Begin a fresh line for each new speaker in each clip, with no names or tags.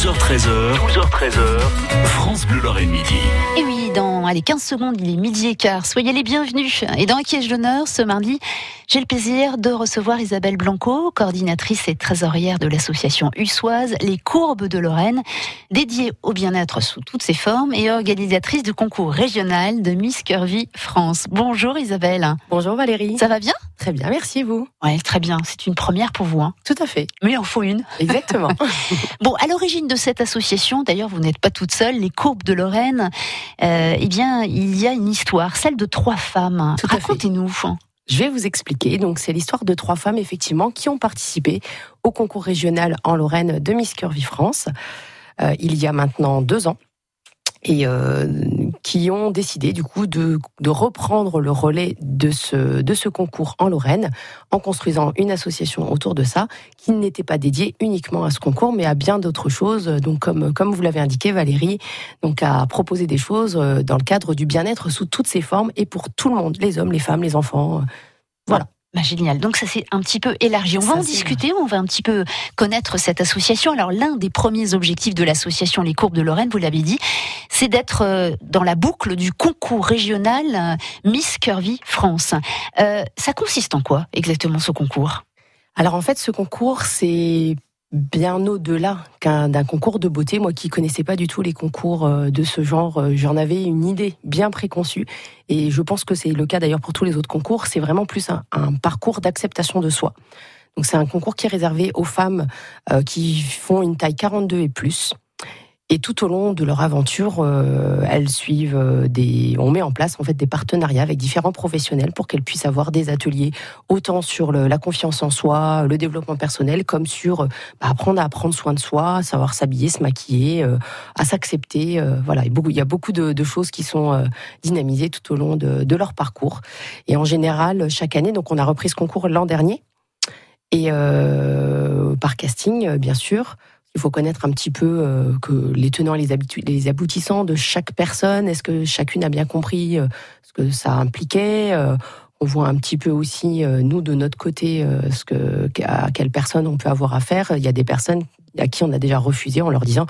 12h13h, 12h13h, France Bleu Lorraine Midi.
Et oui, dans allez, 15 secondes, il est midi et quart. Soyez les bienvenus. Et dans Qui d'honneur, ce mardi, j'ai le plaisir de recevoir Isabelle Blanco, coordinatrice et trésorière de l'association Ussoise Les Courbes de Lorraine, dédiée au bien-être sous toutes ses formes et organisatrice du concours régional de Miss Curvy France. Bonjour Isabelle.
Bonjour Valérie.
Ça va bien?
Très bien, merci vous.
Oui, très bien. C'est une première pour vous. Hein.
Tout à fait.
Mais il en faut une.
Exactement.
bon, à l'origine de cette association, d'ailleurs, vous n'êtes pas toute seule, les Courbes de Lorraine, euh, eh bien, il y a une histoire, celle de trois femmes. Racontez-nous.
Je vais vous expliquer. Donc, c'est l'histoire de trois femmes, effectivement, qui ont participé au concours régional en Lorraine de Miss Curvy France. Euh, il y a maintenant deux ans et euh, qui ont décidé du coup de, de, reprendre le relais de ce, de ce concours en Lorraine en construisant une association autour de ça qui n'était pas dédiée uniquement à ce concours mais à bien d'autres choses. Donc comme, comme vous l'avez indiqué Valérie donc à proposer des choses euh, dans le cadre du bien-être sous toutes ses formes et pour tout le monde les hommes les femmes les enfants voilà
bah, génial. Donc ça s'est un petit peu élargi. On va en discuter, on va un petit peu connaître cette association. Alors l'un des premiers objectifs de l'association Les Courbes de Lorraine, vous l'avez dit, c'est d'être euh, dans la boucle du concours régional euh, Miss Curvy France. Euh, ça consiste en quoi exactement ce concours?
Alors en fait, ce concours, c'est bien au-delà d'un concours de beauté. Moi qui connaissais pas du tout les concours euh, de ce genre, euh, j'en avais une idée bien préconçue. Et je pense que c'est le cas d'ailleurs pour tous les autres concours. C'est vraiment plus un, un parcours d'acceptation de soi. Donc c'est un concours qui est réservé aux femmes euh, qui font une taille 42 et plus. Et tout au long de leur aventure, euh, elles suivent euh, des. On met en place en fait des partenariats avec différents professionnels pour qu'elles puissent avoir des ateliers autant sur la confiance en soi, le développement personnel, comme sur bah, apprendre à prendre soin de soi, savoir s'habiller, se maquiller, euh, à s'accepter. voilà, il, y a beaucoup de, choses qui sont dynamisées tout au long de, leur parcours. Et en général, chaque année, donc on a repris ce concours l'an dernier et par casting, bien sûr. Il faut connaître un petit peu euh, que les tenants et les, les, aboutissants de chaque personne. Est-ce que chacune a bien compris euh, ce que ça impliquait euh, On voit un petit peu aussi, nous, de notre côté, ce que, à quelle personne on peut avoir affaire. Il y a des personnes à qui on a déjà refusé en leur disant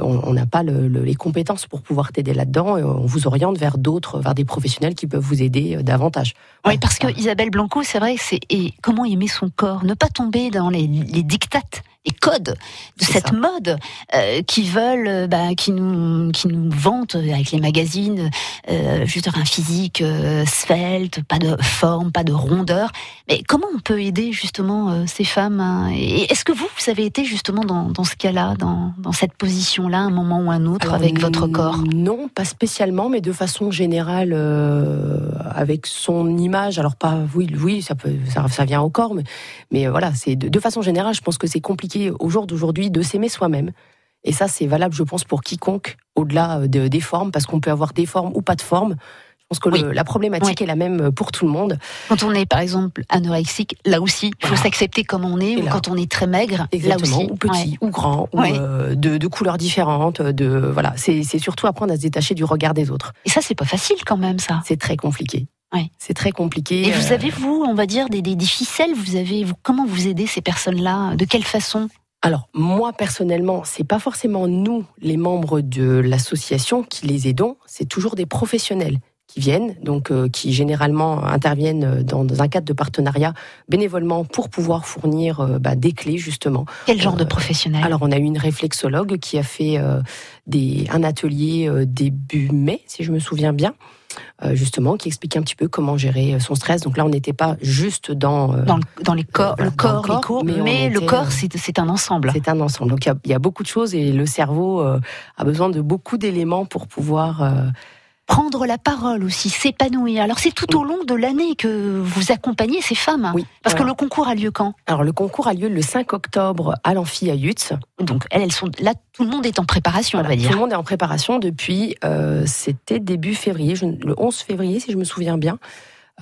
on n'a pas le, les compétences pour pouvoir t'aider là-dedans. On vous oriente vers d'autres, vers des professionnels qui peuvent vous aider davantage.
Oui, parce que Isabelle Blanco, c'est vrai, c'est et comment aimer son corps, ne pas tomber dans les, les dictates les codes de cette mode euh, qui veulent, euh, bah, qui nous, qui nous vantent avec les magazines euh, juste un physique euh, svelte, pas de forme, pas de rondeur. Mais comment on peut aider justement ces femmes hein Et est-ce que vous, vous avez été justement dans, dans ce cas-là, dans, dans cette position-là, un moment ou un autre, avec votre corps?
Non, pas spécialement, mais de façon générale, avec son image. Alors pas, oui, oui, ça peut, ça, ça vient au corps, mais, mais voilà, c'est de, de façon générale, je pense que c'est compliqué au jour d'aujourd'hui de s'aimer soi-même. Et ça, c'est valable, je pense, pour quiconque, au-delà de, des formes, parce qu'on peut avoir des formes ou pas de formes. Je pense que la problématique est la même pour tout le monde.
Quand on est, par exemple, anorexique, là aussi, il faut s'accepter comme on est, ou quand on est très maigre, là aussi.
Ou petit, ou grand, ou euh, de, de, couleurs différentes. De, voilà. C'est surtout apprendre à se détacher du regard des autres.
Et ça, c'est pas facile quand même, ça.
C'est très compliqué. Oui. C'est très compliqué.
Et vous euh, avez, vous, on va dire, des, des, des ficelles Vous avez, vous, comment vous aidez ces personnes-là De quelle façon?
Alors moi personnellement, c'est pas forcément nous les membres de l'association qui les aidons, c'est toujours des professionnels qui viennent, donc euh, qui généralement interviennent dans, dans, un cadre de partenariat bénévolement pour pouvoir fournir euh, bah, des clés justement.
Quel genre de professionnel?
Alors on a eu une réflexologue qui a fait des, un atelier début mai, si je me souviens bien. Euh, justement, qui expliquait un petit peu comment gérer son stress. Donc là, on n'était pas juste dans
euh, dans, les corps, le corps, les mais, le corps, euh, c'est un ensemble.
C'est un ensemble. Donc il y, a beaucoup de choses et le cerveau a besoin de beaucoup d'éléments pour pouvoir
prendre la parole aussi, s'épanouir. Alors c'est tout au long de l'année que vous accompagnez ces femmes. Oui. Parce que le concours a lieu quand?
Alors le concours a lieu le 5 octobre à l'amphi à Yutz.
Donc elles, sont là, tout le monde est en préparation, on va dire.
Tout le monde est en préparation depuis, euh, c'était début février, le 11 février si je me souviens bien.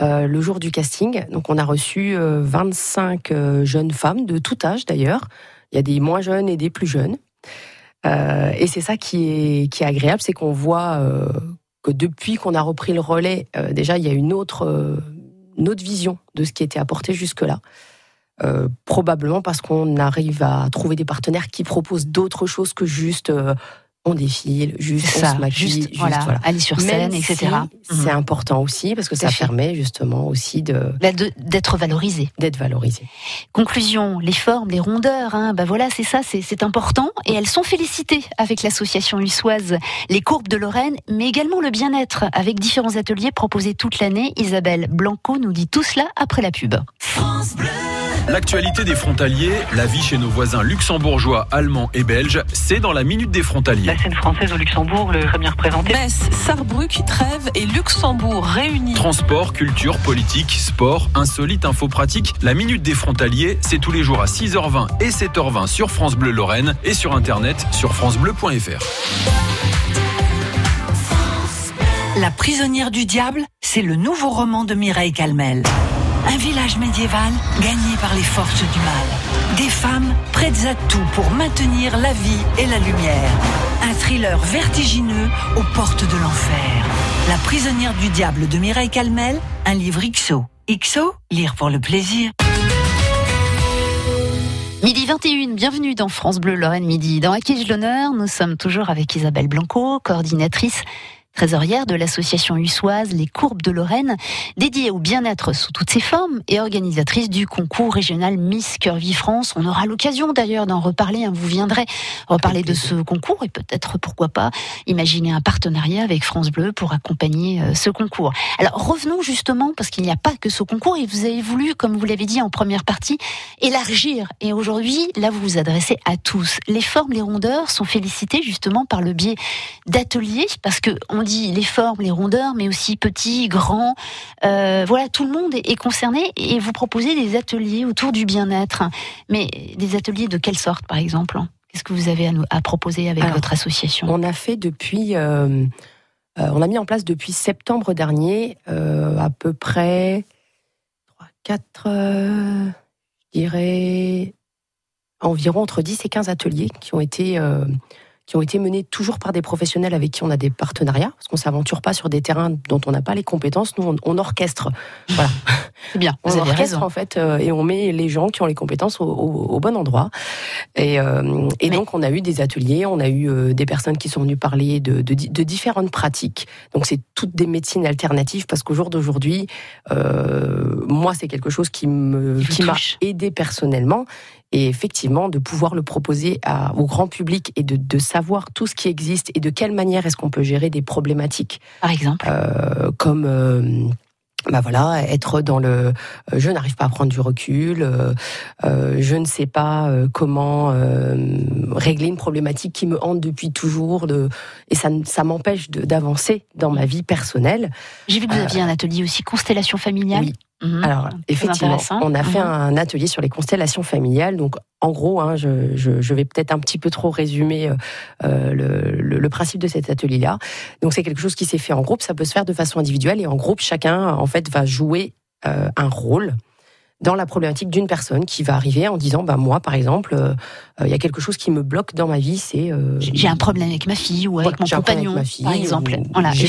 Euh, le jour du casting. Donc on a reçu 25 euh, jeunes femmes de tout âge d'ailleurs. Il y a des moins jeunes et des plus jeunes. et c'est ça qui est, qui est agréable, c'est qu'on voit depuis qu'on a repris le relais, euh, déjà, il y a une autre, euh, vision de ce qui était apporté jusque-là. probablement parce qu'on arrive à trouver des partenaires qui proposent d'autres choses que juste on défile, juste on se maquille,
juste,
juste,
voilà,
voilà.
aller sur scène,
Même
etc.
si C'est
Mhm.
important aussi parce que ça
fait.
permet justement aussi de
Là, de- D'être valorisé.
d'être valorisé.
Conclusion, les formes, les rondeurs, hein, bah voilà, c'est ça, c'est important. Et elles sont félicitées avec l'association huissoise Les Courbes de Lorraine, mais également le bien-être avec différents ateliers proposés toute l'année. Isabelle Blanco nous dit tout cela après la pub.
L'actualité des frontaliers, la vie chez nos voisins luxembourgeois, allemands et belges, c'est dans la Minute des frontaliers.
La scène française au Luxembourg, le très bien représentée.
Metz, Sarrebruck, Trèves et Luxembourg réunis.
Transport, culture, politique, sport, insolite, info pratique. La Minute des Frontaliers, c'est tous les jours à 6h20 et 7h20 sur France Bleu Lorraine et sur internet sur francebleu.fr.
La prisonnière du diable, c'est le nouveau roman de Mireille Calmel. Un village médiéval gagné par les forces du mal. Des femmes prêtes à tout pour maintenir la vie et la lumière. Un thriller vertigineux aux portes de l'enfer. La prisonnière du diable de Mireille Calmel, un livre XO. XO, lire pour le plaisir.
Midi 21, bienvenue dans France Bleu Lorraine Midi. Dans Acquis l'honneur, nous sommes toujours avec Isabelle Blanco, coordinatrice trésorière de l'association huissoise Les Courbes de Lorraine, dédiée au bien-être sous toutes ses formes et organisatrice du concours régional Miss Curvy France. On aura l'occasion d'ailleurs d'en reparler, hein, vous viendrez reparler de ce concours et peut-être, pourquoi pas, imaginer un partenariat avec France Bleu pour accompagner euh, ce concours. Alors revenons justement, parce qu'il n'y a pas que ce concours, et vous avez voulu, comme vous l'avez dit en première partie, élargir. Et aujourd'hui, là, vous vous adressez à tous. Les formes, les rondeurs sont félicitées justement par le biais d'ateliers, parce que on dit les formes, les rondeurs, mais aussi petits, grands. Euh, voilà, tout le monde est, concerné et vous proposez des ateliers autour du bien-être. Mais des ateliers de quelle sorte, par exemple? Qu'est-ce que vous avez à, nous, à proposer avec
Alors,
votre association?
On a fait depuis, euh, euh, on a mis en place depuis septembre dernier à peu près 3, 4, euh, je dirais environ entre 10 et 15 ateliers qui ont été qui ont été menés toujours par des professionnels avec qui on a des partenariats, parce qu'on s'aventure pas sur des terrains dont on n'a pas les compétences. Nous, on, on orchestre. Voilà.
C'est bien,
On orchestre en fait euh, et on met les gens qui ont les compétences au, au- au bon endroit. Et, euh, et
Mais-
donc on a eu des ateliers, on a eu euh, des personnes qui sont venues parler de, de, di- de différentes pratiques. Donc c'est toutes des médecines alternatives parce qu'au jour d'aujourd'hui, euh, moi c'est quelque chose qui me m'a aidé personnellement. Et effectivement, de pouvoir le proposer à- au grand public et de, de savoir tout ce qui existe et de quelle manière est-ce qu'on peut gérer des problématiques
Par exemple.
euh, comme euh, bah voilà, être dans le euh, je n'arrive pas à prendre du recul, euh, euh, je ne sais pas euh, comment euh, régler une problématique qui me hante depuis toujours, de, et ça, ça m'empêche d'avancer dans ma vie personnelle.
J'ai vu que vous aviez un atelier aussi constellation familiale.
Oui.
Mhm.
Alors, effectivement, on a fait
Mhm.
un atelier sur les constellations familiales. Donc, en gros, hein, je, je- je vais peut-être un petit peu trop résumer euh, euh, le, le- le principe de cet atelier-là. Donc, c'est quelque chose qui s'est fait en groupe. Ça peut se faire de façon individuelle et en groupe, chacun en fait va jouer euh, un rôle dans la problématique d'une personne qui va arriver en disant, bah moi, par exemple, euh, euh, il y a quelque chose qui me bloque dans ma vie, c'est euh,
J'ai un problème avec ma fille ou avec mon compagnon,
avec ma fille,
par exemple.
ou
Voilà,
j'ai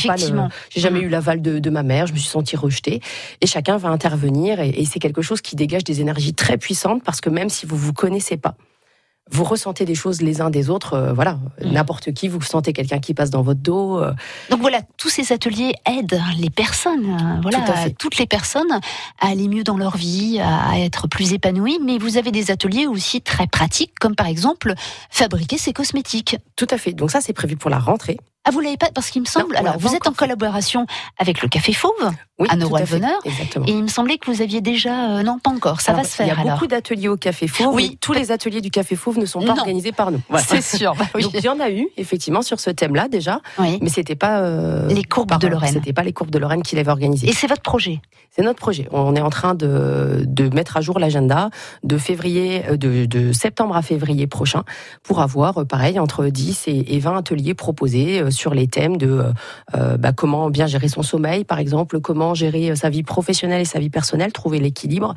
jamais
Mhm.
eu l'aval de, de ma mère, je me suis sentie rejetée. Et chacun va intervenir et, et c'est quelque chose qui dégage des énergies très puissantes parce que même si vous vous connaissez pas, vous ressentez des choses les uns des autres. euh, voilà,
Mhm.
n'importe qui, vous sentez quelqu'un qui passe dans votre dos. euh,
Donc voilà, tous ces ateliers aident les personnes, euh, voilà,
Tout à fait.
toutes les personnes à aller mieux dans leur vie, à être plus épanouies. Mais vous avez des ateliers aussi très pratiques, comme par exemple fabriquer ses cosmétiques.
tout à fait. Donc ça, c'est prévu pour la rentrée.
Ah, vous l'avez pas Parce qu'il me semble. alors, vous êtes en collaboration avec le Café Fauve,
Oui,
À
fait. Exactement.
et il me semblait que vous aviez déjà. euh, non, pas encore. Ça
Alors,
va se faire
Il y a
alors.
beaucoup d'ateliers au Café Fauve.
Oui.
Tous les ateliers du Café Fauve ne sont pas
Non.
organisés par nous. Voilà.
C'est sûr. bah oui.
Donc il y en a eu effectivement sur ce thème-là déjà,
Oui.
mais c'était pas euh,
Les courbes de Lorraine.
C'était pas les courbes de Lorraine qui l'avaient organisé.
Et c'est votre projet?
C'est notre projet. On est en train de, de mettre à jour l'agenda de février, euh, de, de septembre à février prochain pour avoir, pareil, entre 10 et, et 20 ateliers proposés sur les thèmes de euh, bah, comment bien gérer son sommeil, par exemple, comment gérer euh, sa vie professionnelle et sa vie personnelle, trouver l'équilibre,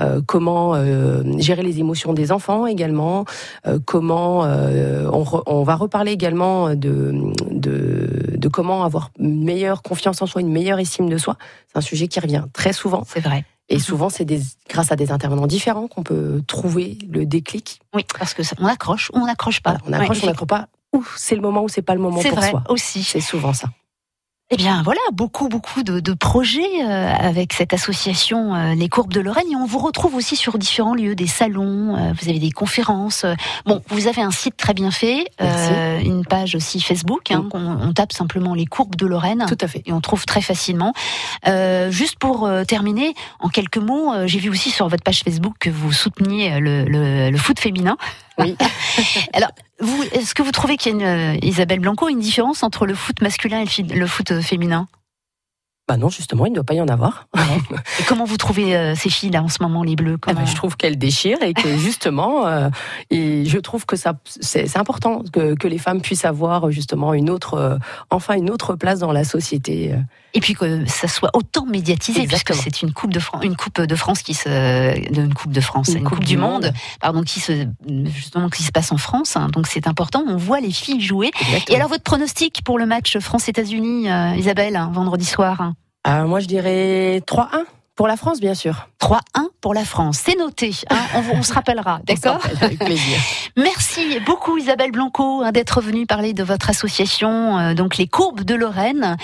euh, comment euh, gérer les émotions des enfants également, euh, comment on, re- on va reparler également de, de, de comment avoir une meilleure confiance en soi, une meilleure estime de soi. C'est un sujet qui revient très souvent.
C'est vrai.
Et souvent, c'est grâce à des intervenants différents qu'on peut trouver le déclic.
Oui, parce que on accroche ou on n'accroche pas.
on accroche, ou on n'accroche pas. Ou c'est le moment ou c'est pas le moment pour
vrai,
soi.
aussi.
C'est souvent ça.
Eh bien voilà, beaucoup beaucoup de, projets euh, avec cette association euh, Les Courbes de Lorraine et on vous retrouve aussi sur différents lieux, des salons, euh, vous avez des conférences. Bon, vous avez un site très bien fait, une page aussi Facebook, hein, on, on, tape simplement Les Courbes de Lorraine.
Tout à fait.
Et on trouve très facilement. juste pour terminer, en quelques mots, j'ai vu aussi sur votre page Facebook que vous souteniez le, le, le foot féminin.
Oui.
Alors, vous, est-ce que vous trouvez qu'il y a une, euh, Isabelle Blanco, une différence entre le foot masculin et le foot euh, féminin?
Bah non, justement, il ne doit pas y en avoir.
et comment vous trouvez euh, ces filles là en ce moment, les bleus
eh ben, Je trouve qu'elles déchirent et que justement, et je trouve que ça, c'est important que, que, les femmes puissent avoir justement une autre, enfin une autre place dans la société.
Et puis que ça soit autant médiatisé, puisque c'est une coupe de France, une coupe de France qui se, une coupe de France, une, coupe, du monde, pardon, qui se, justement, qui se passe en France. Hein. donc c'est important. On voit les filles jouer. Et alors votre pronostic pour le match France-États-Unis, euh, Isabelle, hein, vendredi soir
euh, Moi je dirais 3-1. Pour la France, bien sûr.
3-1 pour la France. C'est noté. Hein. on, se rappellera. D'accord
Avec plaisir.
Merci beaucoup, Isabelle Blanco, hein, d'être venue parler de votre association, euh, donc les Courbes de Lorraine.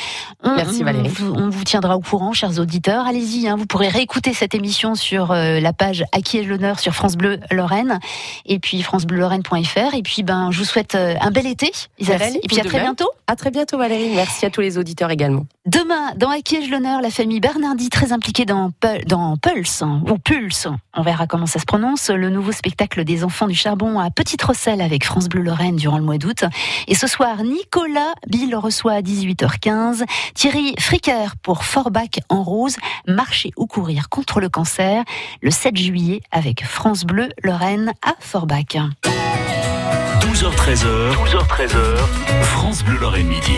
Merci, Valérie.
On, vous tiendra au courant, chers auditeurs. Allez-y, hein, vous pourrez réécouter cette émission sur euh, la page À qui est l'honneur sur France Bleu Lorraine et puis francebleu-lorraine.fr. Et puis, ben, je vous souhaite euh, un bel été, Isabelle. et puis, à très bientôt.
À très bientôt, Valérie. Merci à tous les auditeurs également.
Demain, dans À qui est l'honneur, la famille Bernardi, très impliquée dans dans, Pulse, ou Pulse, on verra comment ça se prononce, le nouveau spectacle des enfants du charbon à Petite Rosselle avec France Bleu Lorraine durant le mois d'août. Et ce soir, Nicolas Bill reçoit à 18h15 Thierry Fricker pour Forbach en rose, marcher ou courir contre le cancer, le 7 juillet avec France Bleu Lorraine à Forbach.
12h13h, 12h13h, France Bleu Lorraine midi.